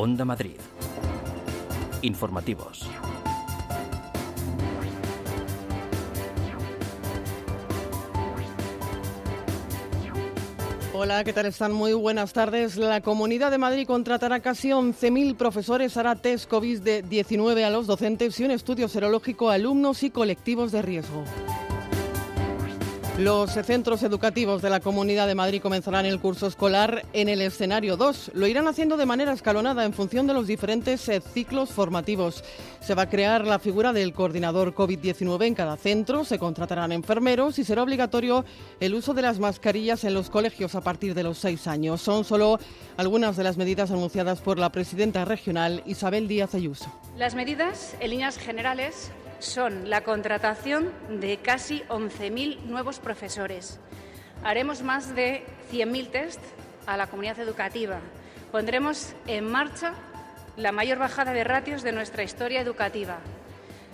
Onda Madrid. Informativos. Hola, ¿qué tal están? Muy buenas tardes. La Comunidad de Madrid contratará casi 11.000 profesores, hará test COVID-19 a los docentes y un estudio serológico a alumnos y colectivos de riesgo. Los centros educativos de la Comunidad de Madrid comenzarán el curso escolar en el escenario 2. Lo irán haciendo de manera escalonada en función de los diferentes eh, ciclos formativos. Se va a crear la figura del coordinador COVID-19 en cada centro, se contratarán enfermeros y será obligatorio el uso de las mascarillas en los colegios a partir de los seis años. Son solo algunas de las medidas anunciadas por la presidenta regional Isabel Díaz Ayuso. Las medidas, en líneas generales, son la contratación de casi 11.000 nuevos profesores. Haremos más de 100.000 test a la comunidad educativa. Pondremos en marcha la mayor bajada de ratios de nuestra historia educativa.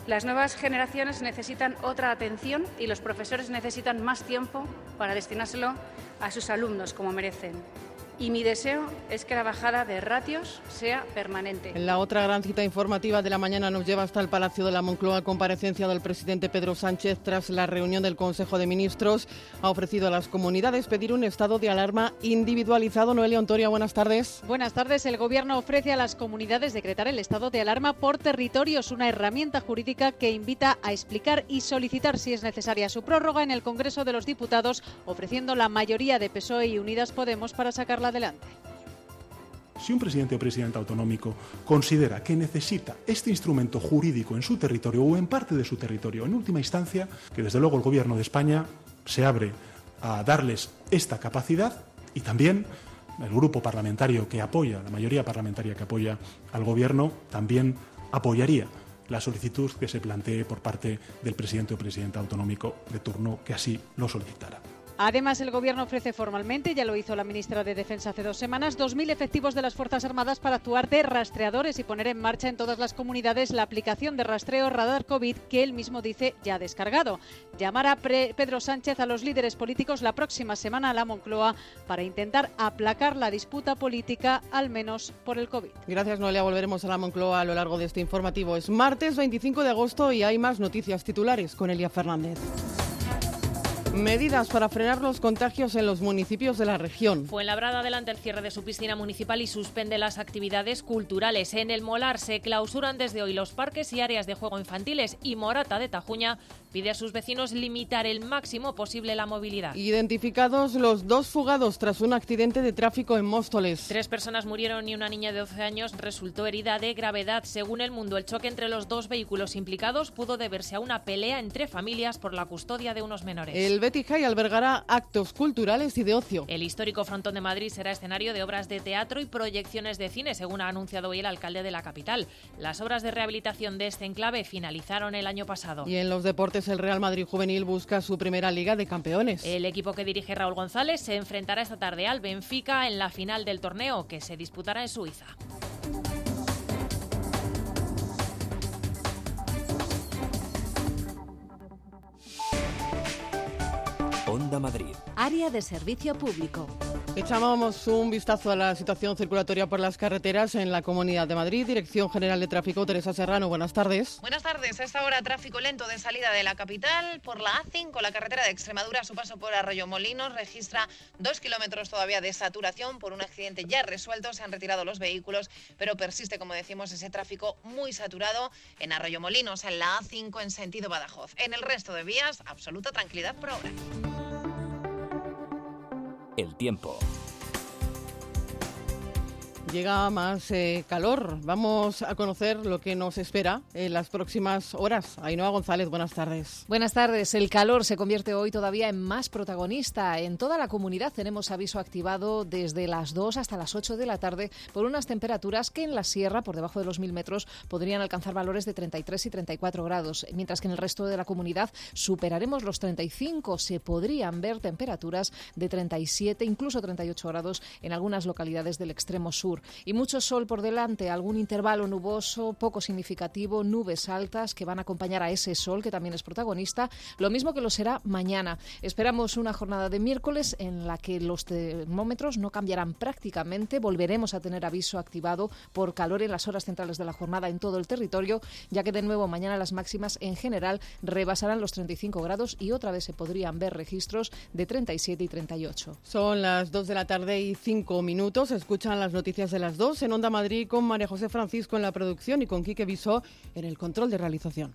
Las nuevas generaciones necesitan otra atención y los profesores necesitan más tiempo para destinárselo a sus alumnos como merecen y mi deseo es que la bajada de ratios sea permanente. La otra gran cita informativa de la mañana nos lleva hasta el Palacio de la Moncloa. Comparecencia del presidente Pedro Sánchez tras la reunión del Consejo de Ministros. Ha ofrecido a las comunidades pedir un estado de alarma individualizado. Noelia Ontoria, buenas tardes. Buenas tardes. El Gobierno ofrece a las comunidades decretar el estado de alarma por territorios, una herramienta jurídica que invita a explicar y solicitar si es necesaria su prórroga en el Congreso de los Diputados, ofreciendo la mayoría de PSOE y Unidas Podemos para sacar adelante. Si un presidente o presidenta autonómico considera que necesita este instrumento jurídico en su territorio o en parte de su territorio, en última instancia, que desde luego el Gobierno de España se abre a darles esta capacidad y también el grupo parlamentario que apoya, la mayoría parlamentaria que apoya al Gobierno, también apoyaría la solicitud que se plantee por parte del presidente o presidenta autonómico de turno que así lo solicitara. Además, el Gobierno ofrece formalmente, ya lo hizo la ministra de Defensa hace dos semanas, 2.000 efectivos de las Fuerzas Armadas para actuar de rastreadores y poner en marcha en todas las comunidades la aplicación de rastreo radar COVID que él mismo dice ya descargado. Llamará Pedro Sánchez a los líderes políticos la próxima semana a la Moncloa para intentar aplacar la disputa política, al menos por el COVID. Gracias, Noelia. Volveremos a la Moncloa a lo largo de este informativo. Es martes 25 de agosto y hay más noticias titulares con Elia Fernández. Medidas para frenar los contagios en los municipios de la región. Fuenlabrada adelante el cierre de su piscina municipal y suspende las actividades culturales. En el Molar se clausuran desde hoy los parques y áreas de juego infantiles y Morata de Tajuña pide a sus vecinos limitar el máximo posible la movilidad. Identificados los dos fugados tras un accidente de tráfico en Móstoles. Tres personas murieron y una niña de 12 años resultó herida de gravedad. Según el mundo, el choque entre los dos vehículos implicados pudo deberse a una pelea entre familias por la custodia de unos menores. El Betty High albergará actos culturales y de ocio. El histórico frontón de Madrid será escenario de obras de teatro y proyecciones de cine, según ha anunciado hoy el alcalde de la capital. Las obras de rehabilitación de este enclave finalizaron el año pasado. Y en los deportes el Real Madrid Juvenil busca su primera Liga de Campeones. El equipo que dirige Raúl González se enfrentará esta tarde al Benfica en la final del torneo que se disputará en Suiza. Onda Madrid. Área de servicio público. Echamos un vistazo a la situación circulatoria por las carreteras en la Comunidad de Madrid. Dirección General de Tráfico, Teresa Serrano, buenas tardes. Buenas tardes. A esta hora tráfico lento de salida de la capital por la A5, la carretera de Extremadura, a su paso por Arroyo Molinos, registra dos kilómetros todavía de saturación por un accidente ya resuelto. Se han retirado los vehículos, pero persiste, como decimos, ese tráfico muy saturado en Arroyo Molinos, en la A5 en sentido Badajoz. En el resto de vías, absoluta tranquilidad por ahora. El tiempo. Llega más eh, calor. Vamos a conocer lo que nos espera en las próximas horas. Ainhoa González, buenas tardes. Buenas tardes. El calor se convierte hoy todavía en más protagonista. En toda la comunidad tenemos aviso activado desde las 2 hasta las 8 de la tarde por unas temperaturas que en la sierra, por debajo de los 1000 metros, podrían alcanzar valores de 33 y 34 grados, mientras que en el resto de la comunidad superaremos los 35. Se podrían ver temperaturas de 37, incluso 38 grados en algunas localidades del extremo sur. Sur. Y mucho sol por delante, algún intervalo nuboso, poco significativo, nubes altas que van a acompañar a ese sol que también es protagonista, lo mismo que lo será mañana. Esperamos una jornada de miércoles en la que los termómetros no cambiarán prácticamente, volveremos a tener aviso activado por calor en las horas centrales de la jornada en todo el territorio, ya que de nuevo mañana las máximas en general rebasarán los 35 grados y otra vez se podrían ver registros de 37 y 38. Son las 2 de la tarde y 5 minutos. Escuchan las noticias de las 2 en Onda Madrid con María José Francisco en la producción y con Quique Visó en el control de realización.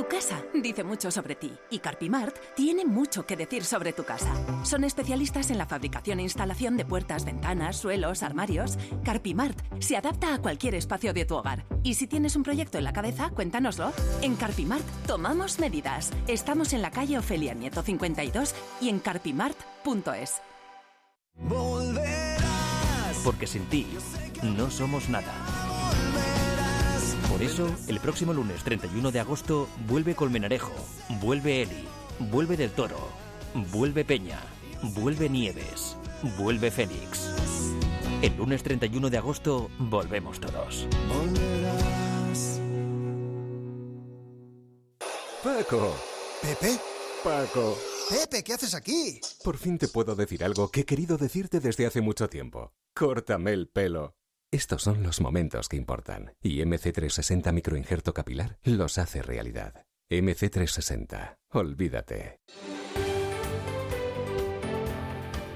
Tu casa dice mucho sobre ti y Carpimart tiene mucho que decir sobre tu casa. Son especialistas en la fabricación e instalación de puertas, ventanas, suelos, armarios. Carpimart se adapta a cualquier espacio de tu hogar. Y si tienes un proyecto en la cabeza, cuéntanoslo. En Carpimart tomamos medidas. Estamos en la calle Ofelia Nieto 52 y en carpimart.es. Porque sin ti no somos nada. Por eso, el próximo lunes 31 de agosto vuelve Colmenarejo, vuelve Eli, vuelve Del Toro, vuelve Peña, vuelve Nieves, vuelve Félix. El lunes 31 de agosto volvemos todos. Paco. ¿Pepe? Paco. Pepe, ¿qué haces aquí? Por fin te puedo decir algo que he querido decirte desde hace mucho tiempo. Córtame el pelo. Estos son los momentos que importan y MC360 microinjerto capilar los hace realidad. MC360, olvídate.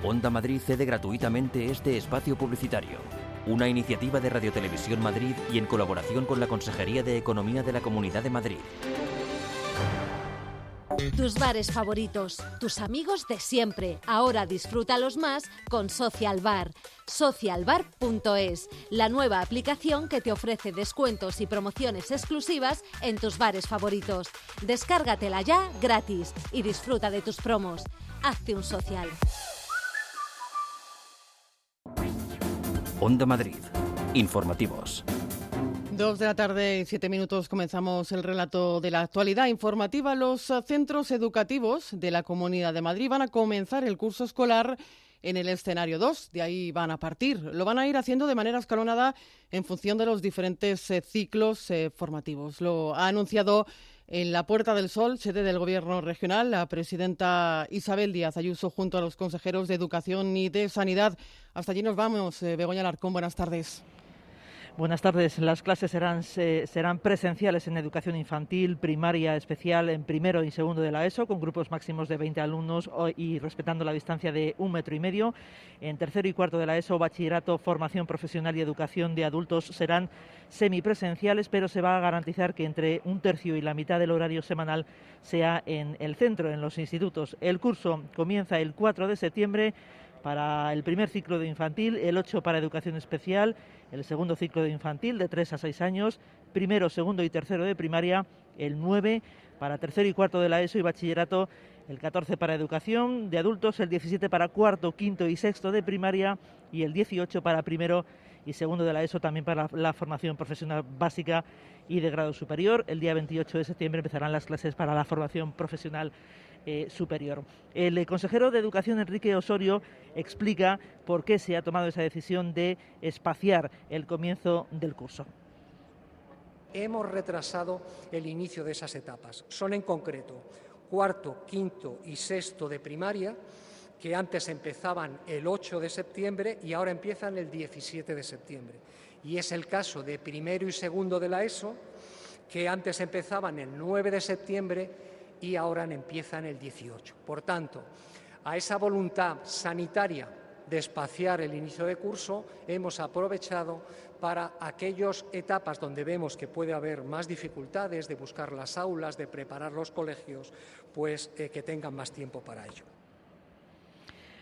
Onda Madrid cede gratuitamente este espacio publicitario. Una iniciativa de Radio Televisión Madrid y en colaboración con la Consejería de Economía de la Comunidad de Madrid. Tus bares favoritos, tus amigos de siempre. Ahora disfrútalos más con Social Bar. Socialbar.es, la nueva aplicación que te ofrece descuentos y promociones exclusivas en tus bares favoritos. Descárgatela ya gratis y disfruta de tus promos. Hazte un social. Onda Madrid. Informativos. Dos de la tarde y siete minutos comenzamos el relato de la actualidad informativa. Los centros educativos de la Comunidad de Madrid van a comenzar el curso escolar en el escenario 2. De ahí van a partir. Lo van a ir haciendo de manera escalonada en función de los diferentes eh, ciclos eh, formativos. Lo ha anunciado en la Puerta del Sol, sede del Gobierno regional, la presidenta Isabel Díaz Ayuso junto a los consejeros de Educación y de Sanidad. Hasta allí nos vamos. Eh, Begoña Larcón, buenas tardes. Buenas tardes. Las clases serán, serán presenciales en educación infantil, primaria, especial en primero y segundo de la ESO, con grupos máximos de 20 alumnos y respetando la distancia de un metro y medio. En tercero y cuarto de la ESO, bachillerato, formación profesional y educación de adultos serán semipresenciales, pero se va a garantizar que entre un tercio y la mitad del horario semanal sea en el centro, en los institutos. El curso comienza el 4 de septiembre para el primer ciclo de infantil, el 8 para educación especial, el segundo ciclo de infantil de 3 a 6 años, primero, segundo y tercero de primaria, el 9 para tercero y cuarto de la ESO y bachillerato, el 14 para educación de adultos, el 17 para cuarto, quinto y sexto de primaria y el 18 para primero y segundo de la ESO también para la formación profesional básica y de grado superior. El día 28 de septiembre empezarán las clases para la formación profesional eh, superior. El eh, consejero de Educación, Enrique Osorio, explica por qué se ha tomado esa decisión de espaciar el comienzo del curso. Hemos retrasado el inicio de esas etapas. Son en concreto cuarto, quinto y sexto de primaria, que antes empezaban el 8 de septiembre y ahora empiezan el 17 de septiembre. Y es el caso de primero y segundo de la ESO, que antes empezaban el 9 de septiembre y ahora empiezan el 18. Por tanto, a esa voluntad sanitaria de espaciar el inicio de curso, hemos aprovechado para aquellas etapas donde vemos que puede haber más dificultades de buscar las aulas, de preparar los colegios, pues eh, que tengan más tiempo para ello.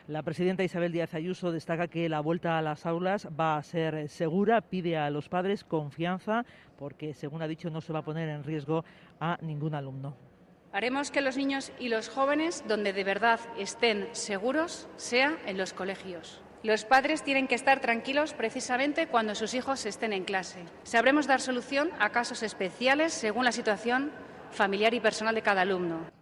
La presidenta Isabel Díaz Ayuso destaca que la vuelta a las aulas va a ser segura, pide a los padres confianza porque, según ha dicho, no se va a poner en riesgo a ningún alumno. Haremos que los niños y los jóvenes, donde de verdad estén seguros, sea en los colegios. Los padres tienen que estar tranquilos precisamente cuando sus hijos estén en clase. Sabremos dar solución a casos especiales según la situación familiar y personal de cada alumno.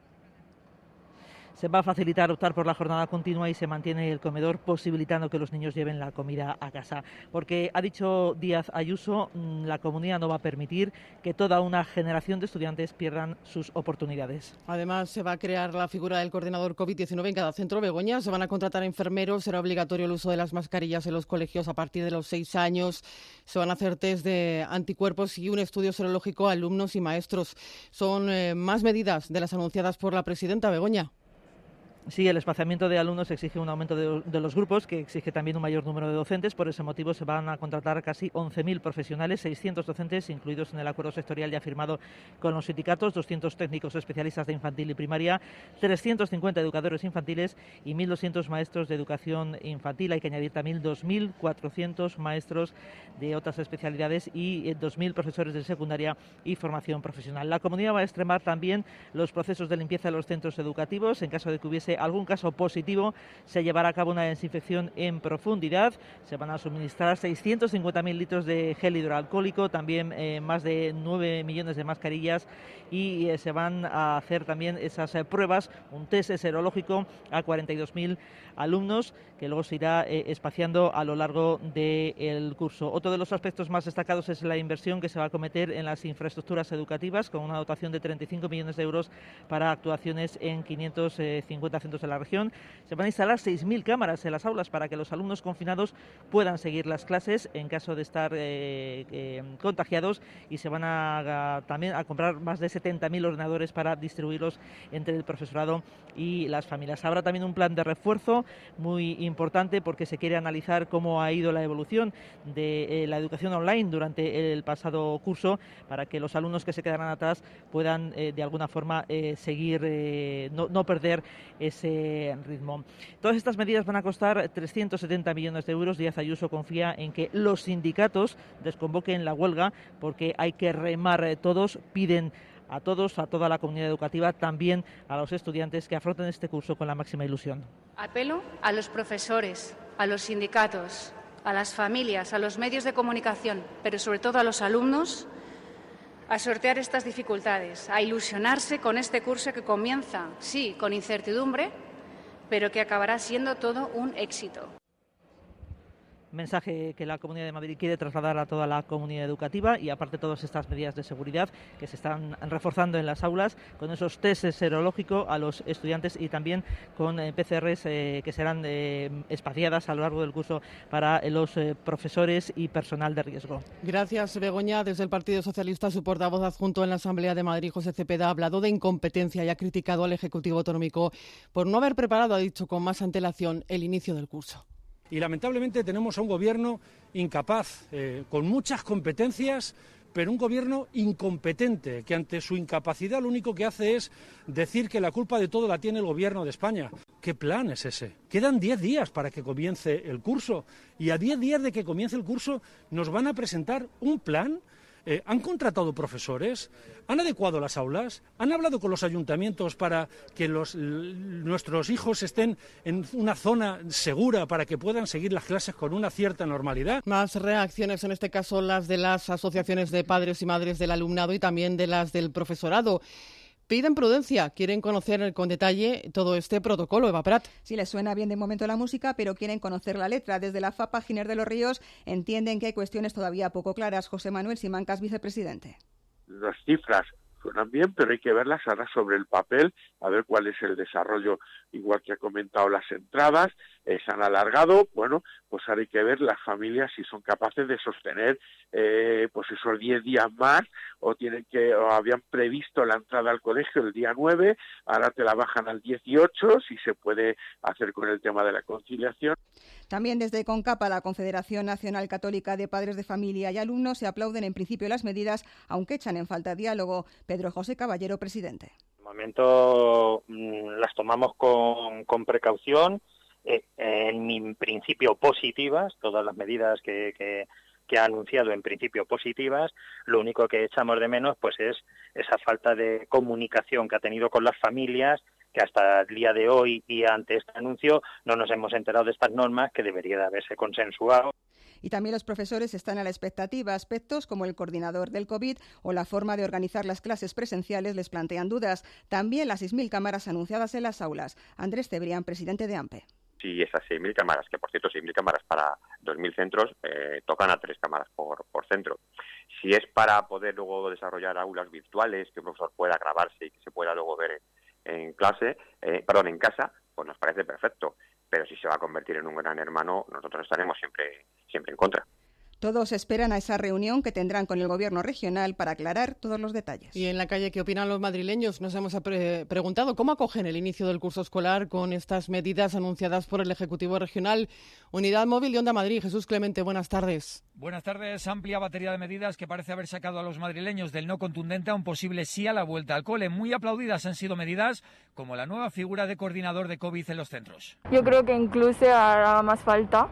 Se va a facilitar optar por la jornada continua y se mantiene el comedor posibilitando que los niños lleven la comida a casa. Porque ha dicho Díaz Ayuso, mm, la comunidad no va a permitir que toda una generación de estudiantes pierdan sus oportunidades. Además, se va a crear la figura del coordinador COVID-19 en cada centro Begoña. Se van a contratar enfermeros, será obligatorio el uso de las mascarillas en los colegios a partir de los seis años. Se van a hacer test de anticuerpos y un estudio serológico a alumnos y maestros. Son eh, más medidas de las anunciadas por la presidenta Begoña. Sí, el espaciamiento de alumnos exige un aumento de, los grupos, que exige también un mayor número de docentes. Por ese motivo se van a contratar casi 11.000 profesionales, 600 docentes incluidos en el acuerdo sectorial ya firmado con los sindicatos, 200 técnicos especialistas de infantil y primaria, 350 educadores infantiles y 1.200 maestros de educación infantil. Hay que añadir también 2.400 maestros de otras especialidades y 2.000 eh, profesores de secundaria y formación profesional. La comunidad va a extremar también los procesos de limpieza de los centros educativos en caso de que hubiese algún caso positivo, se llevará a cabo una desinfección en profundidad. Se van a suministrar 650.000 litros de gel hidroalcohólico, también eh, más de 9 millones de mascarillas y eh, se van a hacer también esas eh, pruebas, un test serológico a 42.000 alumnos que luego se irá espaciando a lo largo del curso. Otro de los aspectos más destacados es la inversión que se va a cometer en las infraestructuras educativas con una dotación de 35 millones de euros para actuaciones en 550 centros de la región. Se van a instalar 6.000 cámaras en las aulas para que los alumnos confinados puedan seguir las clases en caso de estar contagiados y se van a, también a comprar más de 70.000 ordenadores para distribuirlos entre el profesorado y las familias. Habrá también un plan de refuerzo muy importante porque se quiere analizar cómo ha ido la evolución de eh, la educación online durante el pasado curso para que los alumnos que se quedarán atrás puedan eh, de alguna forma eh, seguir, no, no, perder ese ritmo. Todas estas medidas van a costar 370 millones de euros. Díaz Ayuso confía en que los sindicatos desconvoquen la huelga porque hay que remar todos, piden a todos, a toda la comunidad educativa, también a los estudiantes que afronten este curso con la máxima ilusión. Apelo a los profesores, a los sindicatos, a las familias, a los medios de comunicación, pero sobre todo a los alumnos, a sortear estas dificultades, a ilusionarse con este curso que comienza, sí, con incertidumbre, pero que acabará siendo todo un éxito mensaje que la Comunidad de Madrid quiere trasladar a toda la comunidad educativa y aparte todas estas medidas de seguridad que se están reforzando en las aulas con esos test serológicos a los estudiantes y también con eh, PCRs eh, que serán eh, espaciadas a lo largo del curso para los profesores y personal de riesgo. Gracias, Begoña. Desde el Partido Socialista, su portavoz adjunto en la Asamblea de Madrid, José Cepeda, ha hablado de incompetencia y ha criticado al Ejecutivo Autonómico por no haber preparado, ha dicho con más antelación, el inicio del curso. Y lamentablemente tenemos a un gobierno incapaz, eh, con muchas competencias, pero un gobierno incompetente, que ante su incapacidad lo único que hace es decir que la culpa de todo la tiene el gobierno de España. ¿Qué plan es ese? Quedan diez días para que comience el curso y a diez días de que comience el curso nos van a presentar un plan eh, ¿Han contratado profesores? ¿Han adecuado las aulas? ¿Han hablado con los ayuntamientos para que nuestros hijos estén en una zona segura para que puedan seguir las clases con una cierta normalidad? Más reacciones, en este caso las de las asociaciones de padres y madres del alumnado y también de las del profesorado. Piden prudencia, quieren conocer con detalle todo este protocolo, Eva Prat. Sí, les suena bien de momento la música, pero quieren conocer la letra. Desde la FAPA Giner de los Ríos entienden que hay cuestiones todavía poco claras. José Manuel Simancas, vicepresidente. Las cifras suenan bien, pero hay que verlas ahora sobre el papel, a ver cuál es el desarrollo, igual que ha comentado las entradas, eh, se han alargado, bueno, pues ahora hay que ver las familias si son capaces de sostener eh, pues esos 10 días más o tienen que o habían previsto la entrada al colegio el día 9, ahora te la bajan al 18, si se puede hacer con el tema de la conciliación. También desde CONCAPA, la Confederación Nacional Católica de Padres de Familia y Alumnos, se aplauden en principio las medidas, aunque echan en falta diálogo. Pedro José Caballero, presidente. De momento mm, las tomamos con, con precaución eh, en principio positivas, todas las medidas que, ha anunciado en principio positivas, lo único que echamos de menos pues es esa falta de comunicación que ha tenido con las familias que hasta el día de hoy y ante este anuncio no nos hemos enterado de estas normas que debería de haberse consensuado. Y también los profesores están a la expectativa. Aspectos como el coordinador del COVID o la forma de organizar las clases presenciales les plantean dudas. También las 6.000 cámaras anunciadas en las aulas. Andrés Cebrián, presidente de AMPE. Si esas 6.000 cámaras, que por cierto 6.000 cámaras para 2.000 centros, eh, tocan a tres cámaras por, por centro. Si es para poder luego desarrollar aulas virtuales, que un profesor pueda grabarse y que se pueda luego ver en clase, eh, perdón, en casa, pues nos parece perfecto. Pero si se va a convertir en un gran hermano, nosotros estaremos siempre, siempre en contra. Todos esperan a esa reunión que tendrán con el Gobierno regional para aclarar todos los detalles. Y en la calle, ¿qué opinan los madrileños? Nos hemos preguntado cómo acogen el inicio del curso escolar con estas medidas anunciadas por el Ejecutivo Regional. Unidad Móvil de Onda Madrid. Jesús Clemente, buenas tardes. Buenas tardes. Amplia batería de medidas que parece haber sacado a los madrileños del no contundente a un posible sí a la vuelta al cole. Muy aplaudidas han sido medidas como la nueva figura de coordinador de COVID en los centros. Yo creo que incluso hará más falta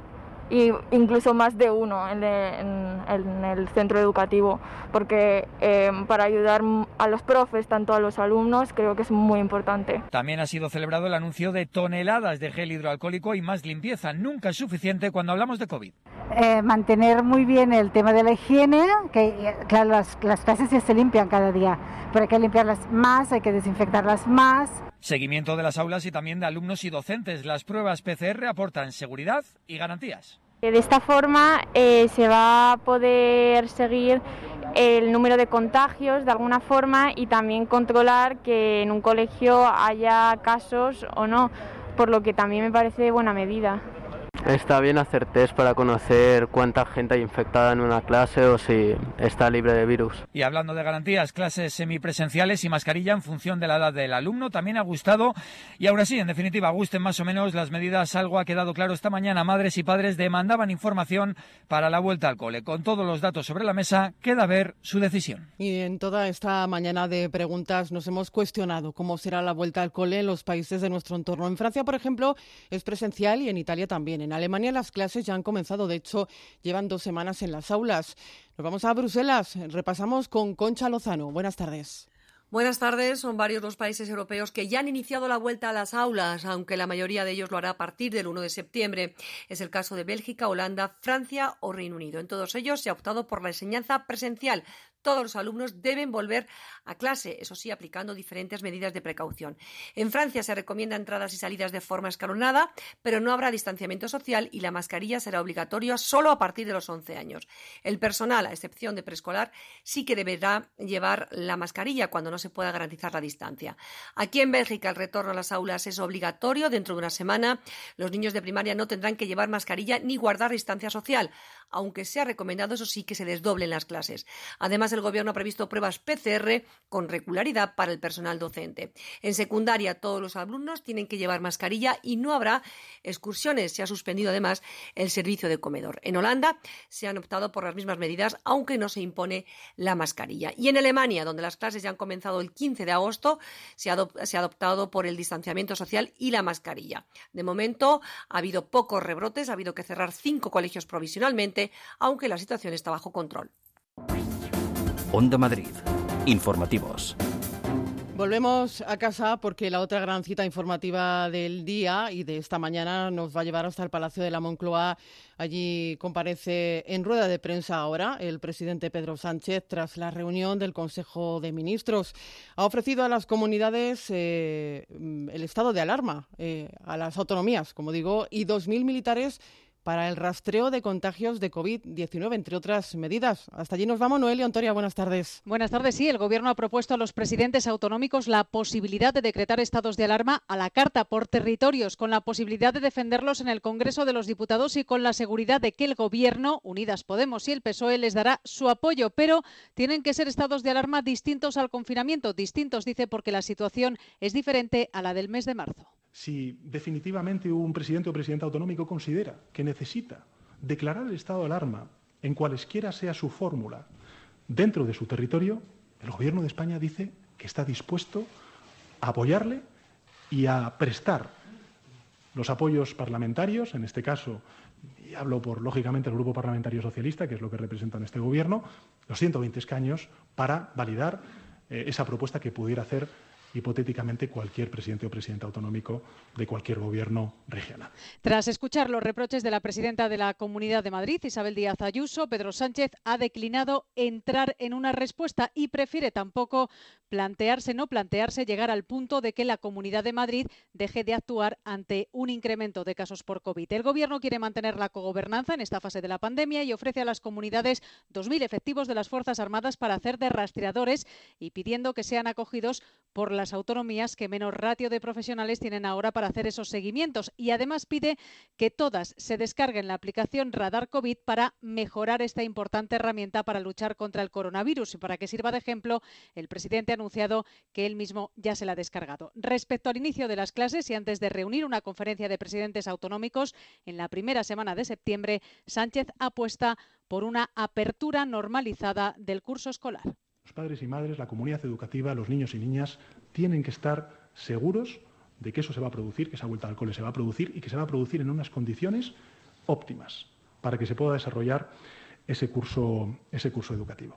y incluso más de uno en, el centro educativo, porque eh, para ayudar a los profes, tanto a los alumnos, creo que es muy importante. También ha sido celebrado el anuncio de toneladas de gel hidroalcohólico y más limpieza. Nunca es suficiente cuando hablamos de COVID. Eh, mantener muy bien el tema de la higiene, que claro, las, las clases ya se limpian cada día, pero hay que limpiarlas más, hay que desinfectarlas más. Seguimiento de las aulas y también de alumnos y docentes. Las pruebas PCR aportan seguridad y garantías. De esta forma eh, se va a poder seguir el número de contagios de alguna forma y también controlar que en un colegio haya casos o no, por lo que también me parece buena medida. Está bien hacer test para conocer cuánta gente hay infectada en una clase o si está libre de virus. Y hablando de garantías, clases semipresenciales y mascarilla en función de la edad del alumno también ha gustado. Y ahora sí, en definitiva, gusten más o menos las medidas. Algo ha quedado claro esta mañana. Madres y padres demandaban información para la vuelta al cole. Con todos los datos sobre la mesa, queda ver su decisión. Y en toda esta mañana de preguntas nos hemos cuestionado cómo será la vuelta al cole en los países de nuestro entorno. En Francia, por ejemplo, es presencial y en Italia también. En Alemania las clases ya han comenzado, de hecho, llevan dos semanas en las aulas. Nos vamos a Bruselas, repasamos con Concha Lozano. Buenas tardes. Buenas tardes. Son varios los países europeos que ya han iniciado la vuelta a las aulas, aunque la mayoría de ellos lo hará a partir del 1 de septiembre. Es el caso de Bélgica, Holanda, Francia o Reino Unido. En todos ellos se ha optado por la enseñanza presencial, todos los alumnos deben volver a clase, eso sí, aplicando diferentes medidas de precaución. En Francia se recomienda entradas y salidas de forma escalonada, pero no habrá distanciamiento social y la mascarilla será obligatoria solo a partir de los 11 años. El personal, a excepción de preescolar, sí que deberá llevar la mascarilla cuando no se pueda garantizar la distancia. Aquí en Bélgica el retorno a las aulas es obligatorio dentro de una semana. Los niños de primaria no tendrán que llevar mascarilla ni guardar distancia social, aunque sea recomendado, eso sí, que se desdoblen las clases. Además, el Gobierno ha previsto pruebas PCR con regularidad para el personal docente. En secundaria, todos los alumnos tienen que llevar mascarilla y no habrá excursiones. Se ha suspendido además el servicio de comedor. En Holanda se han optado por las mismas medidas, aunque no se impone la mascarilla. Y en Alemania, donde las clases ya han comenzado el 15 de agosto, se ha, se ha adoptado por el distanciamiento social y la mascarilla. De momento, ha habido pocos rebrotes, ha habido que cerrar cinco colegios provisionalmente, aunque la situación está bajo control. Onda Madrid. Informativos. Volvemos a casa porque la otra gran cita informativa del día y de esta mañana nos va a llevar hasta el Palacio de la Moncloa. Allí comparece en rueda de prensa ahora el presidente Pedro Sánchez tras la reunión del Consejo de Ministros. Ha ofrecido a las comunidades eh, el estado de alarma, eh, a las autonomías, como digo, y 2.000 militares para el rastreo de contagios de COVID-19, entre otras medidas. Hasta allí nos vamos. Noelia Antoria, buenas tardes. Buenas tardes. Sí, el Gobierno ha propuesto a los presidentes autonómicos la posibilidad de decretar estados de alarma a la carta por territorios, con la posibilidad de defenderlos en el Congreso de los Diputados y con la seguridad de que el Gobierno, Unidas Podemos y el PSOE, les dará su apoyo. Pero tienen que ser estados de alarma distintos al confinamiento. Distintos, dice, porque la situación es diferente a la del mes de marzo si definitivamente un presidente o presidenta autonómico considera que necesita declarar el estado de alarma en cualesquiera sea su fórmula dentro de su territorio, el Gobierno de España dice que está dispuesto a apoyarle y a prestar Los apoyos parlamentarios, en este caso, y hablo por, lógicamente, el Grupo Parlamentario Socialista, que es lo que representa en este Gobierno, los 120 escaños para validar eh, esa propuesta que pudiera hacer hipotéticamente cualquier presidente o presidenta autonómico de cualquier gobierno regional. Tras escuchar los reproches de la presidenta de la Comunidad de Madrid, Isabel Díaz Ayuso, Pedro Sánchez ha declinado entrar en una respuesta y prefiere tampoco plantearse, no plantearse llegar al punto de que la Comunidad de Madrid deje de actuar ante un incremento de casos por COVID. El Gobierno quiere mantener la cogobernanza en esta fase de la pandemia y ofrece a las comunidades 2.000 efectivos de las Fuerzas Armadas para hacer de rastreadores y pidiendo que sean acogidos por las autonomías que menos ratio de profesionales tienen ahora para hacer esos seguimientos. Y además pide que todas se descarguen la aplicación Radar COVID para mejorar esta importante herramienta para luchar contra el coronavirus. Y para que sirva de ejemplo, el presidente ha anunciado que él mismo ya se la ha descargado. Respecto al inicio de las clases y antes de reunir una conferencia de presidentes autonómicos en la primera semana de septiembre, Sánchez apuesta por una apertura normalizada del curso escolar. Los padres y madres, la comunidad educativa, los niños y niñas tienen que estar seguros de que eso se va a producir, que esa vuelta al cole se va a producir y que se va a producir en unas condiciones óptimas para que se pueda desarrollar ese curso, ese curso educativo.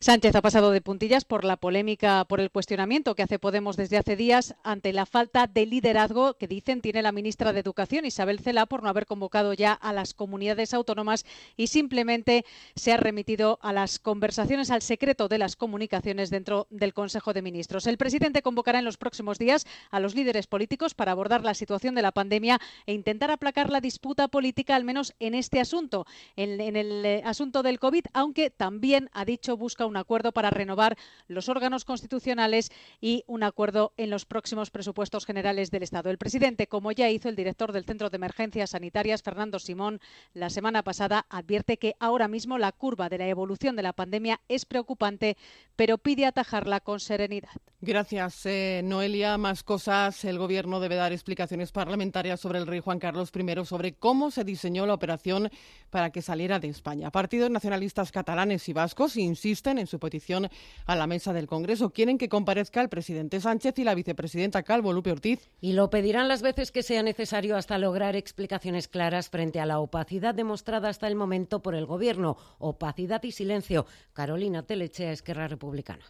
Sánchez ha pasado de puntillas por la polémica, por el cuestionamiento que hace Podemos desde hace días ante la falta de liderazgo que dicen tiene la ministra de Educación, Isabel Cela, por no haber convocado ya a las comunidades autónomas y simplemente se ha remitido a las conversaciones al secreto de las comunicaciones dentro del Consejo de Ministros. El presidente convocará en los próximos días a los líderes políticos para abordar la situación de la pandemia e intentar aplacar la disputa política, al menos en este asunto, en, en el eh, asunto del COVID, aunque también ha dicho busca un acuerdo para renovar los órganos constitucionales y un acuerdo en los próximos presupuestos generales del Estado. El presidente, como ya hizo el director del Centro de Emergencias Sanitarias, Fernando Simón, la semana pasada, advierte que ahora mismo la curva de la evolución de la pandemia es preocupante, pero pide atajarla con serenidad. Gracias, eh, Noelia. Más cosas. El Gobierno debe dar explicaciones parlamentarias sobre el rey Juan Carlos I, sobre cómo se diseñó la operación para que saliera de España. Partidos nacionalistas catalanes y vascos insisten en su petición a la mesa del Congreso. Quieren que comparezca el presidente Sánchez y la vicepresidenta Calvo, Lupe Ortiz. Y lo pedirán las veces que sea necesario hasta lograr explicaciones claras frente a la opacidad demostrada hasta el momento por el Gobierno. Opacidad y silencio. Carolina Telechea, Esquerra Republicana.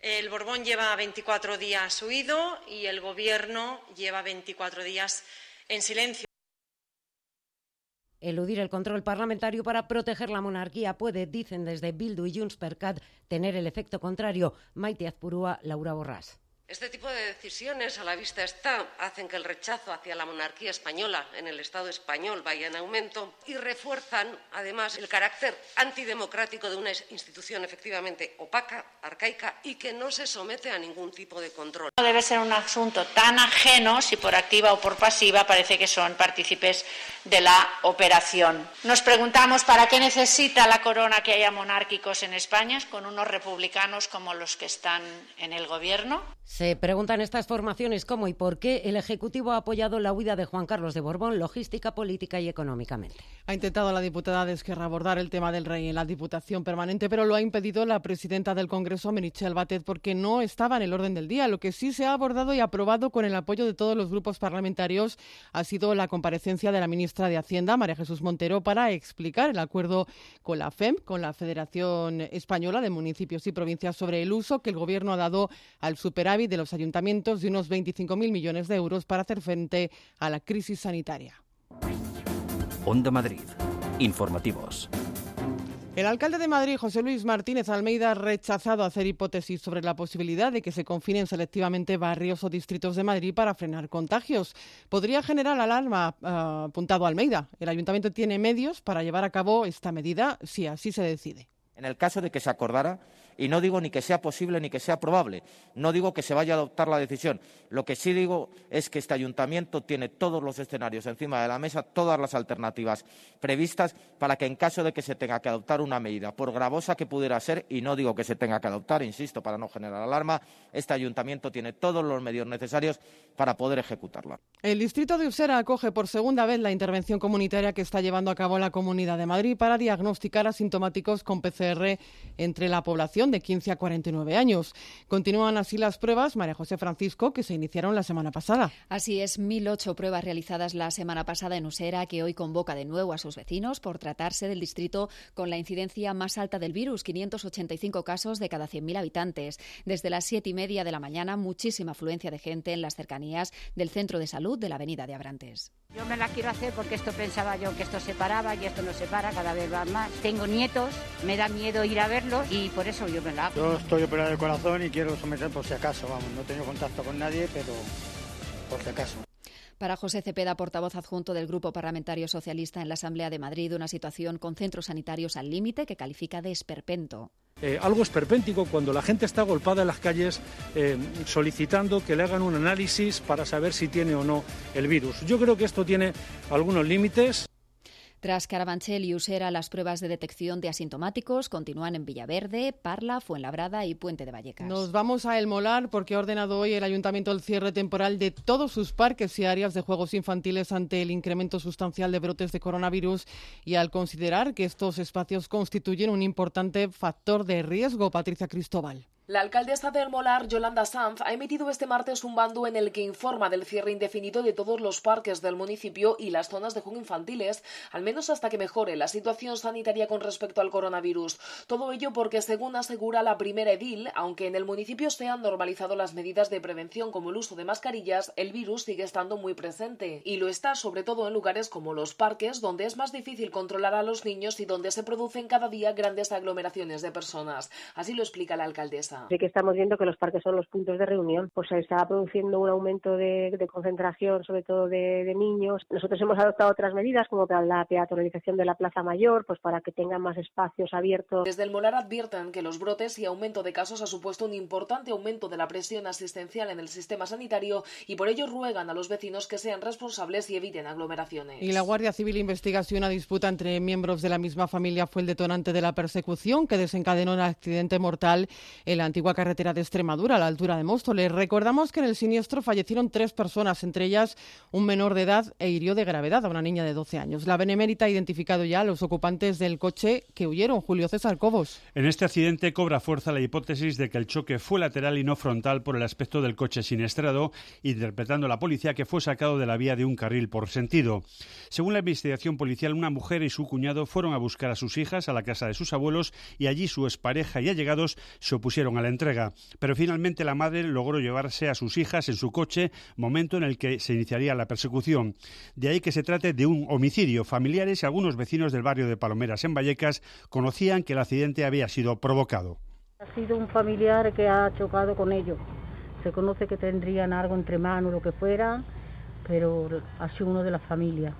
El Borbón lleva 24 días huido y el Gobierno lleva 24 días en silencio. Eludir el control parlamentario para proteger la monarquía puede, dicen desde Bildu y Junts per tener el efecto contrario. Maite Azpurúa, Laura Borrás. Este tipo de decisiones, a la vista está, hacen que el rechazo hacia la monarquía española en el Estado español vaya en aumento y refuerzan, además, el carácter antidemocrático de una institución efectivamente opaca, arcaica y que no se somete a ningún tipo de control. No debe ser un asunto tan ajeno si por activa o por pasiva parece que son partícipes de la operación. Nos preguntamos para qué necesita la corona que haya monárquicos en España, con unos republicanos como los que están en el Gobierno. Se preguntan estas formaciones cómo y por qué el Ejecutivo ha apoyado la huida de Juan Carlos de Borbón logística, política y económicamente. Ha intentado la diputada de abordar el tema del rey en la Diputación Permanente, pero lo ha impedido la presidenta del Congreso, Merichel Batet, porque no estaba en el orden del día. Lo que sí se ha abordado y aprobado con el apoyo de todos los grupos parlamentarios ha sido la comparecencia de la ministra de Hacienda, María Jesús Montero, para explicar el acuerdo con la FEM, con la Federación Española de Municipios y Provincias, sobre el uso que el Gobierno ha dado al superávit de los ayuntamientos de unos 25.000 millones de euros para hacer frente a la crisis sanitaria. Onda Madrid. Informativos. El alcalde de Madrid, José Luis Martínez Almeida, ha rechazado hacer hipótesis sobre la posibilidad de que se confinen selectivamente barrios o distritos de Madrid para frenar contagios. Podría generar alarma, uh, apuntado Almeida. El ayuntamiento tiene medios para llevar a cabo esta medida si así se decide. En el caso de que se acordara y no digo ni que sea posible ni que sea probable, no digo que se vaya a adoptar la decisión. Lo que sí digo es que este ayuntamiento tiene todos los escenarios encima de la mesa, todas las alternativas previstas para que en caso de que se tenga que adoptar una medida, por gravosa que pudiera ser, y no digo que se tenga que adoptar, insisto, para no generar alarma, este ayuntamiento tiene todos los medios necesarios para poder ejecutarla. El distrito de Usera acoge por segunda vez la intervención comunitaria que está llevando a cabo la Comunidad de Madrid para diagnosticar asintomáticos con PCR entre la población de 15 a 49 años. Continúan así las pruebas, María José Francisco, que se iniciaron la semana pasada. Así es, 1.008 pruebas realizadas la semana pasada en Usera, que hoy convoca de nuevo a sus vecinos por tratarse del distrito con la incidencia más alta del virus, 585 casos de cada 100.000 habitantes. Desde las siete y media de la mañana, muchísima afluencia de gente en las cercanías del centro de salud de la avenida de Abrantes. Yo me la quiero hacer porque esto pensaba yo que esto se paraba y esto no se para, cada vez va más. Tengo nietos, me da miedo ir a verlos y por eso yo me la hago. Yo estoy operado de corazón y quiero someter por si acaso, vamos, no tengo contacto con nadie, pero por si acaso. Para José Cepeda, portavoz adjunto del Grupo Parlamentario Socialista en la Asamblea de Madrid, una situación con centros sanitarios al límite que califica de esperpento. Eh, algo esperpéntico cuando la gente está agolpada en las calles eh, solicitando que le hagan un análisis para saber si tiene o no el virus. Yo creo que esto tiene algunos límites. Tras Carabanchel y Usera, las pruebas de detección de asintomáticos continúan en Villaverde, Parla, Fuenlabrada y Puente de Vallecas. Nos vamos a El Molar porque ha ordenado hoy el ayuntamiento el cierre temporal de todos sus parques y áreas de juegos infantiles ante el incremento sustancial de brotes de coronavirus y al considerar que estos espacios constituyen un importante factor de riesgo. Patricia Cristóbal. La alcaldesa del Molar, Yolanda Sanz, ha emitido este martes un bando en el que informa del cierre indefinido de todos los parques del municipio y las zonas de juego infantiles, al menos hasta que mejore la situación sanitaria con respecto al coronavirus. Todo ello porque, según asegura la primera edil, aunque en el municipio se han normalizado las medidas de prevención como el uso de mascarillas, el virus sigue estando muy presente. Y lo está sobre todo en lugares como los parques, donde es más difícil controlar a los niños y donde se producen cada día grandes aglomeraciones de personas. Así lo explica la alcaldesa. Sí que estamos viendo que los parques son los puntos de reunión. Pues se está produciendo un aumento de, concentración, sobre todo de, niños. Nosotros hemos adoptado otras medidas, como la peatonalización de la Plaza Mayor, pues para que tengan más espacios abiertos. Desde el Molar advierten que los brotes y aumento de casos ha supuesto un importante aumento de la presión asistencial en el sistema sanitario y por ello ruegan a los vecinos que sean responsables y eviten aglomeraciones. Y la Guardia Civil investiga si una disputa entre miembros de la misma familia fue el detonante de la persecución que desencadenó un accidente mortal en la antigua carretera de Extremadura, a la altura de Móstoles. Recordamos que en el siniestro fallecieron tres personas, entre ellas un menor de edad e hirió de gravedad a una niña de 12 años. La Benemérita ha identificado ya a los ocupantes del coche que huyeron. Julio César Cobos. En este accidente cobra fuerza la hipótesis de que el choque fue lateral y no frontal por el aspecto del coche siniestrado, interpretando la policía que fue sacado de la vía de un carril por sentido. Según la investigación policial, una mujer y su cuñado fueron a buscar a sus hijas a la casa de sus abuelos y allí su expareja y allegados se opusieron a la entrega. Pero finalmente la madre logró llevarse a sus hijas en su coche, momento en el que se iniciaría la persecución. De ahí que se trate de un homicidio. Familiares y algunos vecinos del barrio de Palomeras en Vallecas conocían que el accidente había sido provocado. Ha sido un familiar que ha chocado con ellos. Se conoce que tendrían algo entre manos, lo que fuera, pero ha sido uno de la familia.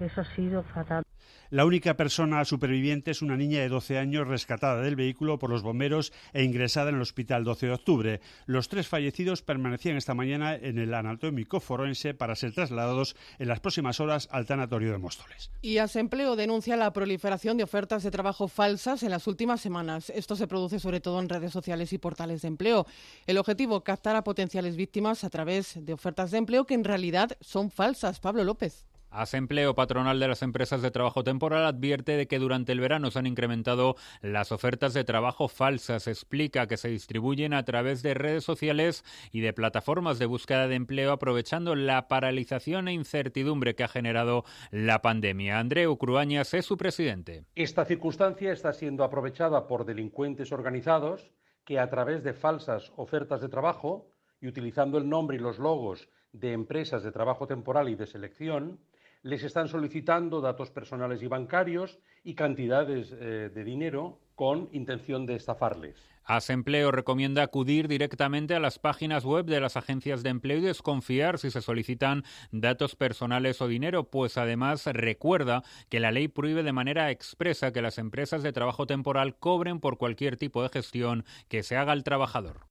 Eso ha sido fatal. La única persona superviviente es una niña de 12 años rescatada del vehículo por los bomberos e ingresada en el hospital 12 de octubre. Los tres fallecidos permanecían esta mañana en el anatómico forense para ser trasladados en las próximas horas al tanatorio de Móstoles. Y Asempleo denuncia la proliferación de ofertas de trabajo falsas en las últimas semanas. Esto se produce sobre todo en redes sociales y portales de empleo. El objetivo, captar a potenciales víctimas a través de ofertas de empleo que en realidad son falsas. Pablo López. Asempleo Patronal de las Empresas de Trabajo Temporal advierte de que durante el verano se han incrementado las ofertas de trabajo falsas. Explica que se distribuyen a través de redes sociales y de plataformas de búsqueda de empleo aprovechando la paralización e incertidumbre que ha generado la pandemia. Andreu Cruañas es su presidente. Esta circunstancia está siendo aprovechada por delincuentes organizados que a través de falsas ofertas de trabajo y utilizando el nombre y los logos de empresas de trabajo temporal y de selección, les están solicitando datos personales y bancarios y cantidades eh, de dinero con intención de estafarles. Asempleo recomienda acudir directamente a las páginas web de las agencias de empleo y desconfiar si se solicitan datos personales o dinero, pues además recuerda que la ley prohíbe de manera expresa que las empresas de trabajo temporal cobren por cualquier tipo de gestión que se haga al trabajador.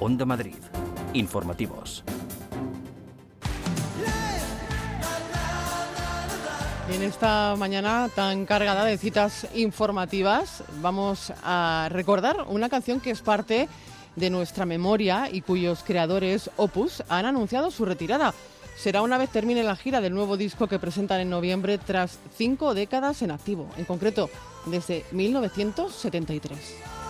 Onda Madrid. Informativos. En esta mañana tan cargada de citas informativas, vamos a recordar una canción que es parte de nuestra memoria y cuyos creadores Opus han anunciado su retirada. será una vez termine la gira del nuevo disco que presentan en noviembre tras cinco décadas en activo, en concreto desde 1973.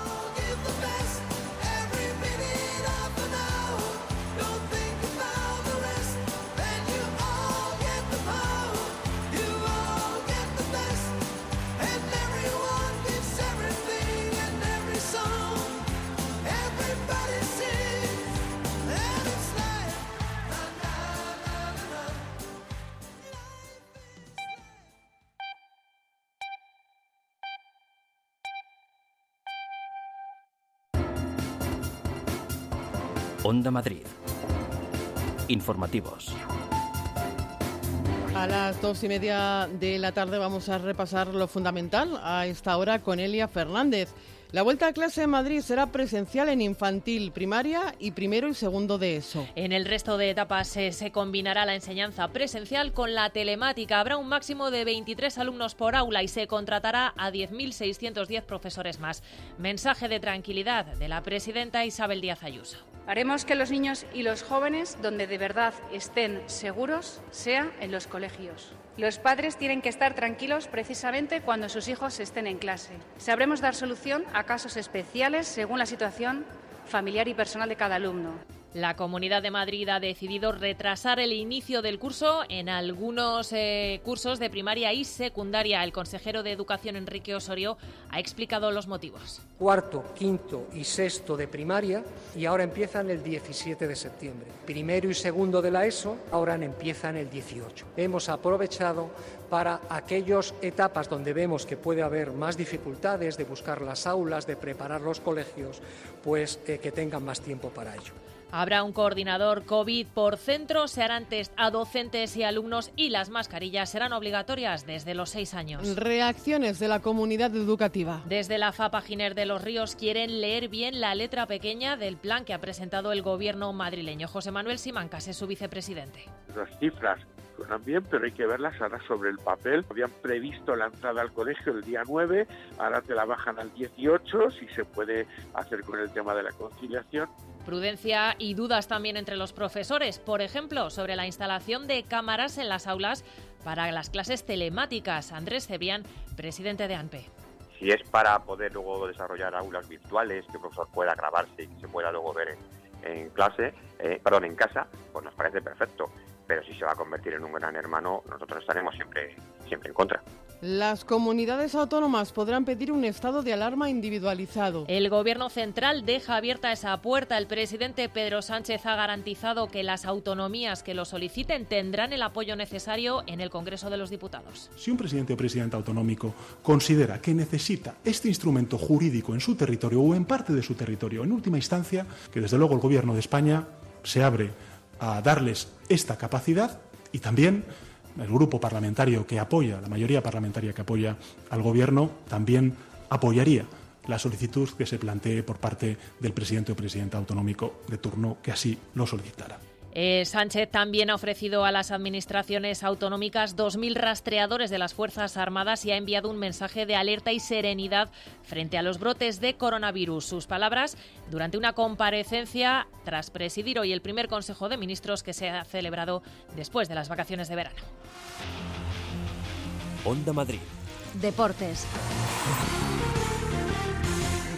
Onda Madrid. Informativos. A las dos y media de la tarde vamos a repasar lo fundamental a esta hora con Elia Fernández. La vuelta a clase en Madrid será presencial en infantil, primaria y primero y segundo de eso. En el resto de etapas eh, se combinará la enseñanza presencial con la telemática. Habrá un máximo de 23 alumnos por aula y se contratará a 10.610 profesores más. Mensaje de tranquilidad de la presidenta Isabel Díaz Ayuso. Haremos que los niños y los jóvenes, donde de verdad estén seguros, sea en los colegios. Los padres tienen que estar tranquilos precisamente cuando sus hijos estén en clase. Sabremos dar solución a casos especiales según la situación familiar y personal de cada alumno. La Comunidad de Madrid ha decidido retrasar el inicio del curso en algunos eh, cursos de primaria y secundaria. El consejero de Educación, Enrique Osorio, ha explicado los motivos. Cuarto, quinto y sexto de primaria y ahora empiezan el 17 de septiembre. Primero y segundo de la ESO ahora empiezan el 18. Hemos aprovechado para aquellas etapas donde vemos que puede haber más dificultades de buscar las aulas, de preparar los colegios, pues eh, que tengan más tiempo para ello. Habrá un coordinador COVID por centro, se harán test a docentes y alumnos y las mascarillas serán obligatorias desde los seis años. Reacciones de la comunidad educativa. Desde la FAPA Giner de los Ríos quieren leer bien la letra pequeña del plan que ha presentado el gobierno madrileño. José Manuel Simancas es su vicepresidente. Las cifras suenan bien, pero hay que verlas ahora sobre el papel. Habían previsto la entrada al colegio el día 9, ahora te la bajan al 18, si se puede hacer con el tema de la conciliación. Prudencia y dudas también entre los profesores, por ejemplo, sobre la instalación de cámaras en las aulas para las clases telemáticas. Andrés Cebrián, presidente de ANPE. Si es para poder luego desarrollar aulas virtuales, que el profesor pueda grabarse y que se pueda luego ver en, clase, eh, perdón, en casa, pues nos parece perfecto. Pero si se va a convertir en un gran hermano, nosotros estaremos siempre, siempre en contra. Las comunidades autónomas podrán pedir un estado de alarma individualizado. El Gobierno central deja abierta esa puerta. El presidente Pedro Sánchez ha garantizado que las autonomías que lo soliciten tendrán el apoyo necesario en el Congreso de los Diputados. Si un presidente o presidenta autonómico considera que necesita este instrumento jurídico en su territorio o en parte de su territorio, en última instancia, que desde luego el Gobierno de España se abre a darles esta capacidad y también el grupo parlamentario que apoya, la mayoría parlamentaria que apoya al Gobierno, también apoyaría la solicitud que se plantee por parte del presidente o presidenta autonómico de turno que así lo solicitara. Eh, Sánchez también ha ofrecido a las administraciones autonómicas 2.000 rastreadores de las Fuerzas Armadas y ha enviado un mensaje de alerta y serenidad frente a los brotes de coronavirus. Sus palabras durante una comparecencia tras presidir hoy el primer Consejo de Ministros que se ha celebrado después de las vacaciones de verano. Onda Madrid. Deportes.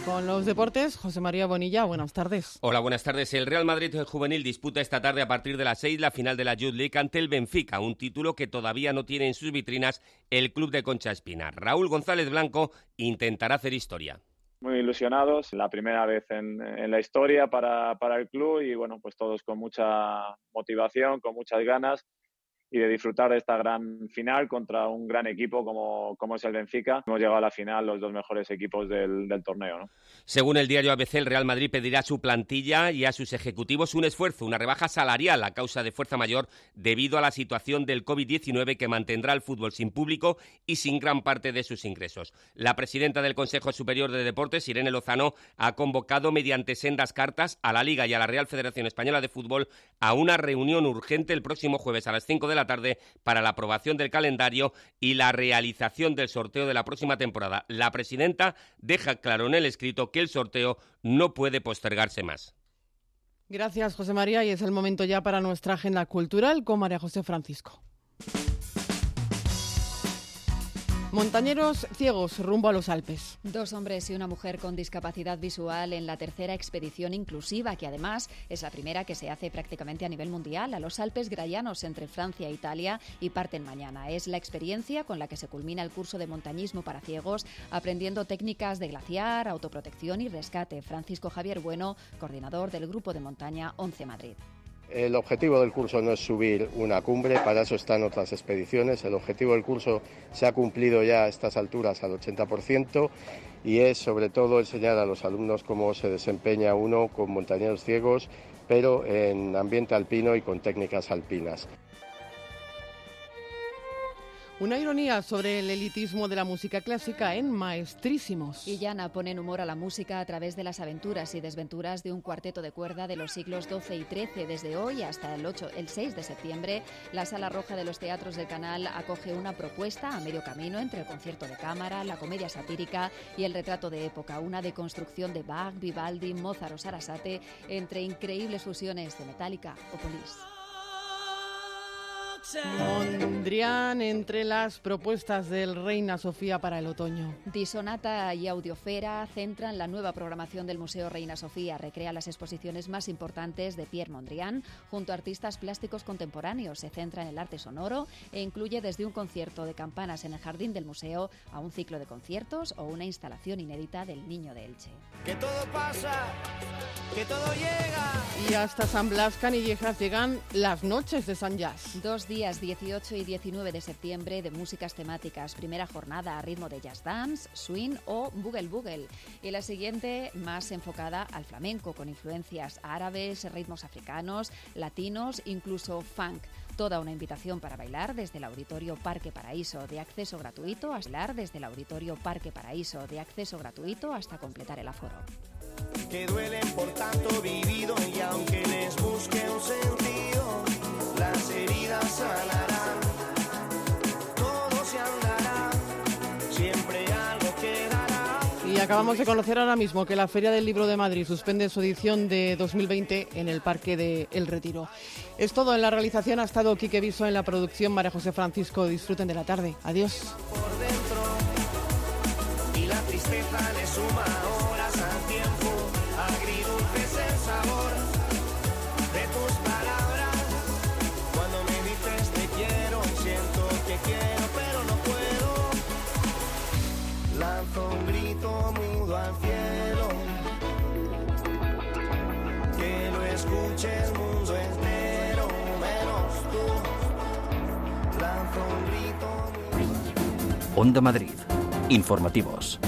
Con los deportes, José María Bonilla, buenas tardes. Hola, buenas tardes. El Real Madrid Juvenil disputa esta tarde a partir de las 6 la final de la Youth League ante el Benfica, un título que todavía no tiene en sus vitrinas el club de Concha Espina. Raúl González Blanco intentará hacer historia muy ilusionados, la primera vez en, la historia para, para, el club y bueno, pues todos con mucha motivación, con muchas ganas y de disfrutar de esta gran final contra un gran equipo como, como es el Benfica. Hemos llegado a la final los dos mejores equipos del, torneo. Según el diario ABC, el Real Madrid pedirá a su plantilla y a sus ejecutivos un esfuerzo, una rebaja salarial a causa de fuerza mayor debido a la situación del COVID-19 que mantendrá el fútbol sin público y sin gran parte de sus ingresos. La presidenta del Consejo Superior de Deportes, Irene Lozano, ha convocado mediante sendas cartas a la Liga y a la Real Federación Española de Fútbol a una reunión urgente el próximo jueves a las 5 de la tarde para la aprobación del calendario y la realización del sorteo de la próxima temporada. La presidenta deja claro en el escrito que el sorteo no puede postergarse más. Gracias, José María, y es el momento ya para nuestra agenda cultural con María José Francisco. Montañeros ciegos rumbo a los Alpes. Dos hombres y una mujer con discapacidad visual en la tercera expedición inclusiva, que además es la primera que se hace prácticamente a nivel mundial a los Alpes Grayanos entre Francia e Italia y parten mañana. Es la experiencia con la que se culmina el curso de montañismo para ciegos, aprendiendo técnicas de glaciar, autoprotección y rescate. Francisco Javier Bueno, coordinador del Grupo de Montaña 11 Madrid. El objetivo del curso no es subir una cumbre, para eso están otras expediciones. El objetivo del curso se ha cumplido ya a estas alturas al 80% y es sobre todo enseñar a los alumnos cómo se desempeña uno con montañeros ciegos, pero en ambiente alpino y con técnicas alpinas. Una ironía sobre el elitismo de la música clásica en Maestrísimos. Y Llana pone en humor a la música a través de las aventuras y desventuras de un cuarteto de cuerda de los siglos XII y XIII. Desde hoy hasta el, 8, el 6 de septiembre, la Sala Roja de los Teatros del Canal acoge una propuesta a medio camino entre el concierto de cámara, la comedia satírica y el retrato de época. Una deconstrucción de Bach, Vivaldi, Mozart o Sarasate entre increíbles fusiones de Metallica o Police. Mondrian entre las propuestas del Reina Sofía para el otoño. Disonata y Audiofera centran la nueva programación del Museo Reina Sofía. Recrea las exposiciones más importantes de Pierre Mondrian junto a artistas plásticos contemporáneos. Se centra en el arte sonoro e incluye desde un concierto de campanas en el jardín del museo a un ciclo de conciertos o una instalación inédita del Niño de Elche. Que todo pasa, que todo llega. Y hasta San Blas Canillejas llegan las noches de San Jazz. Dos días 18 y 19 de septiembre de músicas temáticas. Primera jornada a ritmo de jazz dance, swing o boogle boogle. Y la siguiente más enfocada al flamenco, con influencias árabes, ritmos africanos, latinos, incluso funk. Toda una invitación para bailar desde el Auditorio Parque Paraíso de acceso gratuito, a bailar desde el Auditorio Parque Paraíso de acceso gratuito hasta completar el aforo. Que duelen por tanto vivido y aunque les busque un sentido, las heridas sanarán. Todo se andará, siempre algo quedará. Y acabamos de conocer ahora mismo que la Feria del Libro de Madrid suspende su edición de 2020 en el Parque de El Retiro. Es todo en la realización. Ha estado Quique Viso en la producción. María José Francisco. Disfruten de la tarde. Adiós. por dentro y la tristeza le suma Onda Madrid. Informativos.